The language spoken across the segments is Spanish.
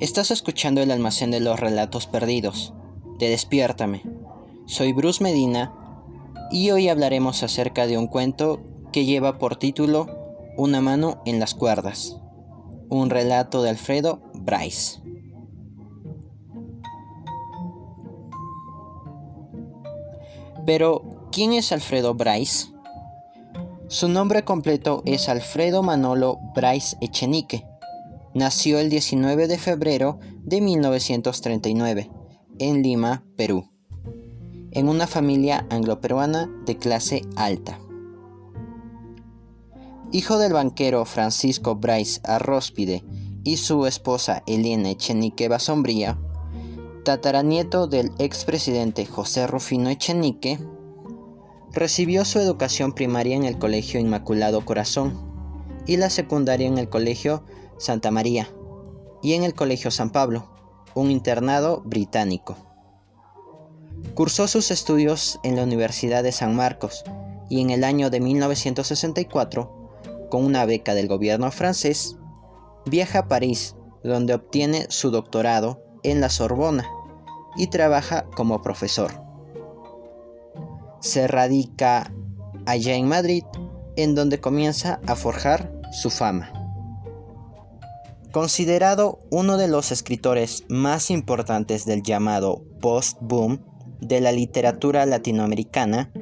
Estás escuchando el almacén de los relatos perdidos, de Despiértame. Soy Bruce Medina y hoy hablaremos acerca de un cuento que lleva por título Una mano en las cuerdas, un relato de Alfredo Bryce. Pero, ¿quién es Alfredo Bryce? Su nombre completo es Alfredo Manolo Bryce Echenique. Nació el 19 de febrero de 1939 en Lima, Perú, en una familia anglo-peruana de clase alta. Hijo del banquero Francisco Bryce Arróspide y su esposa Elena Echenique Basombría, tataranieto del expresidente José Rufino Echenique, Recibió su educación primaria en el Colegio Inmaculado Corazón y la secundaria en el Colegio Santa María y en el Colegio San Pablo, un internado británico. Cursó sus estudios en la Universidad de San Marcos y en el año de 1964, con una beca del gobierno francés, viaja a París, donde obtiene su doctorado en la Sorbona y trabaja como profesor se radica allá en Madrid, en donde comienza a forjar su fama. Considerado uno de los escritores más importantes del llamado post-boom de la literatura latinoamericana,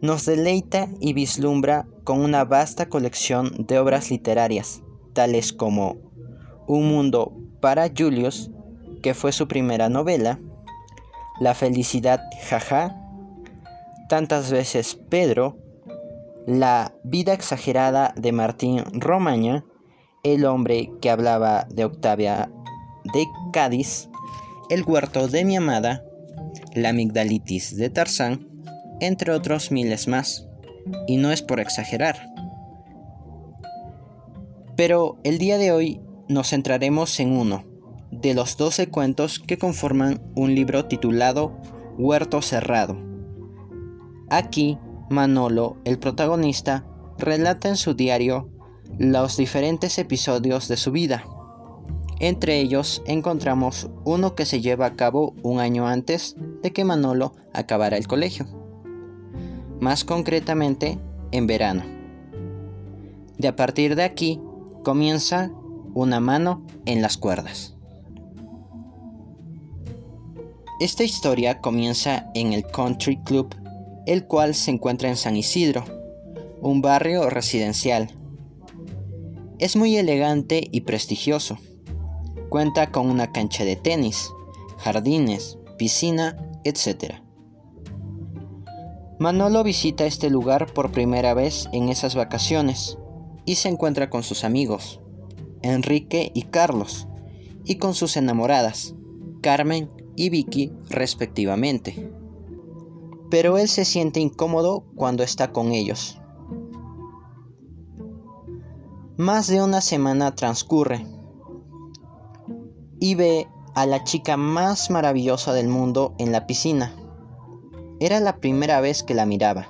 nos deleita y vislumbra con una vasta colección de obras literarias, tales como Un mundo para Julius, que fue su primera novela, La felicidad jaja, tantas veces Pedro, La vida exagerada de Martín Romaña, El hombre que hablaba de Octavia de Cádiz, El huerto de mi amada, La amigdalitis de Tarzán, entre otros miles más. Y no es por exagerar. Pero el día de hoy nos centraremos en uno de los 12 cuentos que conforman un libro titulado Huerto Cerrado Aquí, Manolo, el protagonista, relata en su diario los diferentes episodios de su vida. Entre ellos encontramos uno que se lleva a cabo un año antes de que Manolo acabara el colegio, más concretamente en verano. De a partir de aquí comienza una mano en las cuerdas. Esta historia comienza en el Country Club el cual se encuentra en San Isidro, un barrio residencial. Es muy elegante y prestigioso. Cuenta con una cancha de tenis, jardines, piscina, etc. Manolo visita este lugar por primera vez en esas vacaciones y se encuentra con sus amigos, Enrique y Carlos, y con sus enamoradas, Carmen y Vicky respectivamente pero él se siente incómodo cuando está con ellos. Más de una semana transcurre y ve a la chica más maravillosa del mundo en la piscina. Era la primera vez que la miraba.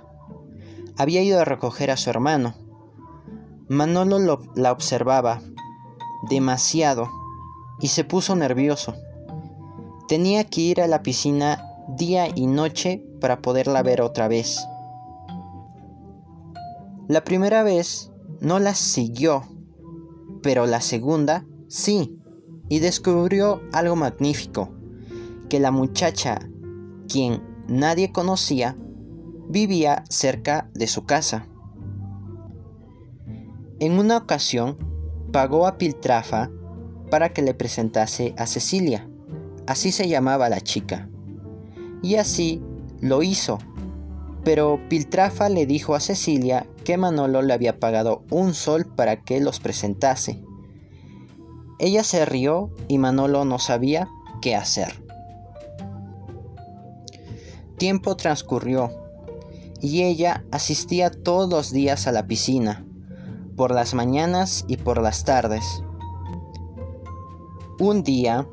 Había ido a recoger a su hermano. Manolo la observaba demasiado y se puso nervioso. Tenía que ir a la piscina día y noche para poderla ver otra vez. La primera vez no la siguió, pero la segunda sí, y descubrió algo magnífico, que la muchacha, quien nadie conocía, vivía cerca de su casa. En una ocasión, pagó a Piltrafa para que le presentase a Cecilia, así se llamaba la chica y así lo hizo. Pero Piltrafa le dijo a Cecilia que Manolo le había pagado un sol para que los presentase. Ella se rió y Manolo no sabía qué hacer. Tiempo transcurrió y ella asistía todos los días a la piscina, por las mañanas y por las tardes. Un día,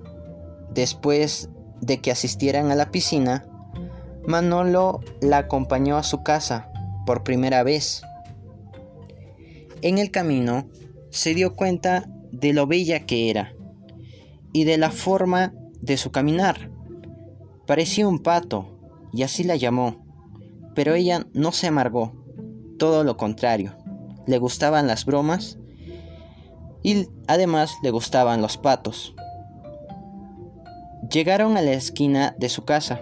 después de que asistieran a la piscina, Manolo la acompañó a su casa por primera vez. En el camino se dio cuenta de lo bella que era y de la forma de su caminar. Parecía un pato, y así la llamó, pero ella no se amargó, todo lo contrario, le gustaban las bromas y además le gustaban los patos. Llegaron a la esquina de su casa,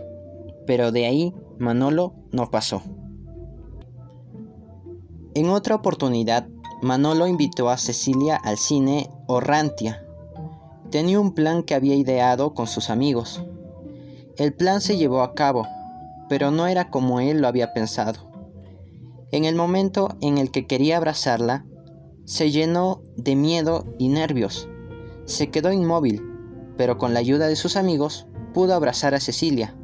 pero de ahí Manolo no pasó. En otra oportunidad, Manolo invitó a Cecilia al cine Orrantia. Tenía un plan que había ideado con sus amigos. El plan se llevó a cabo, pero no era como él lo había pensado. En el momento en el que quería abrazarla, se llenó de miedo y nervios. Se quedó inmóvil, pero con la ayuda de sus amigos pudo abrazar a Cecilia.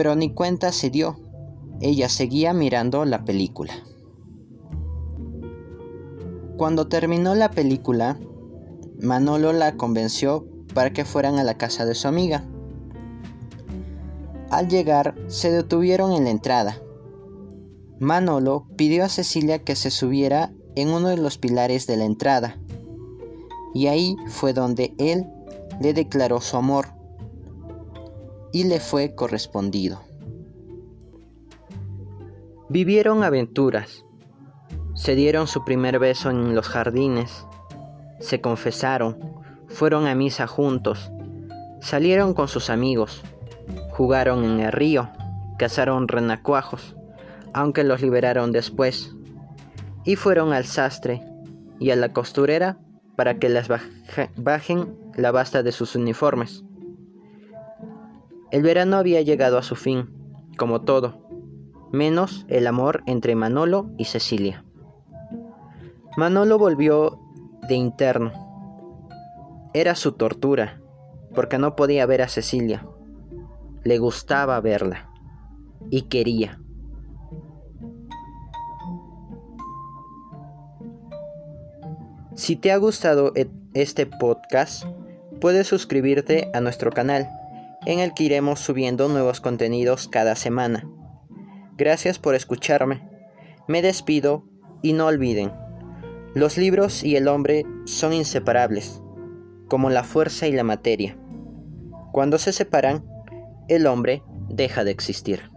Pero ni cuenta se dio. Ella seguía mirando la película. Cuando terminó la película, Manolo la convenció para que fueran a la casa de su amiga. Al llegar, se detuvieron en la entrada. Manolo pidió a Cecilia que se subiera en uno de los pilares de la entrada, y ahí fue donde él le declaró su amor y le fue correspondido. Vivieron aventuras, se dieron su primer beso en los jardines, se confesaron, fueron a misa juntos, salieron con sus amigos, Jugaron en el río, cazaron renacuajos, aunque los liberaron después, y fueron al sastre y a la costurera para que las bajen la basta de sus uniformes. El verano había llegado a su fin, como todo, menos el amor entre Manolo y Cecilia. Manolo volvió de interno. Era su tortura, porque no podía ver a Cecilia. Le gustaba verla y quería. Si te ha gustado e-, este podcast, puedes suscribirte a nuestro canal, en el que iremos subiendo nuevos contenidos cada semana. Gracias por escucharme. Me despido y no olviden, los libros y el hombre son inseparables, como la fuerza y la materia. Cuando se separan, el hombre deja de existir.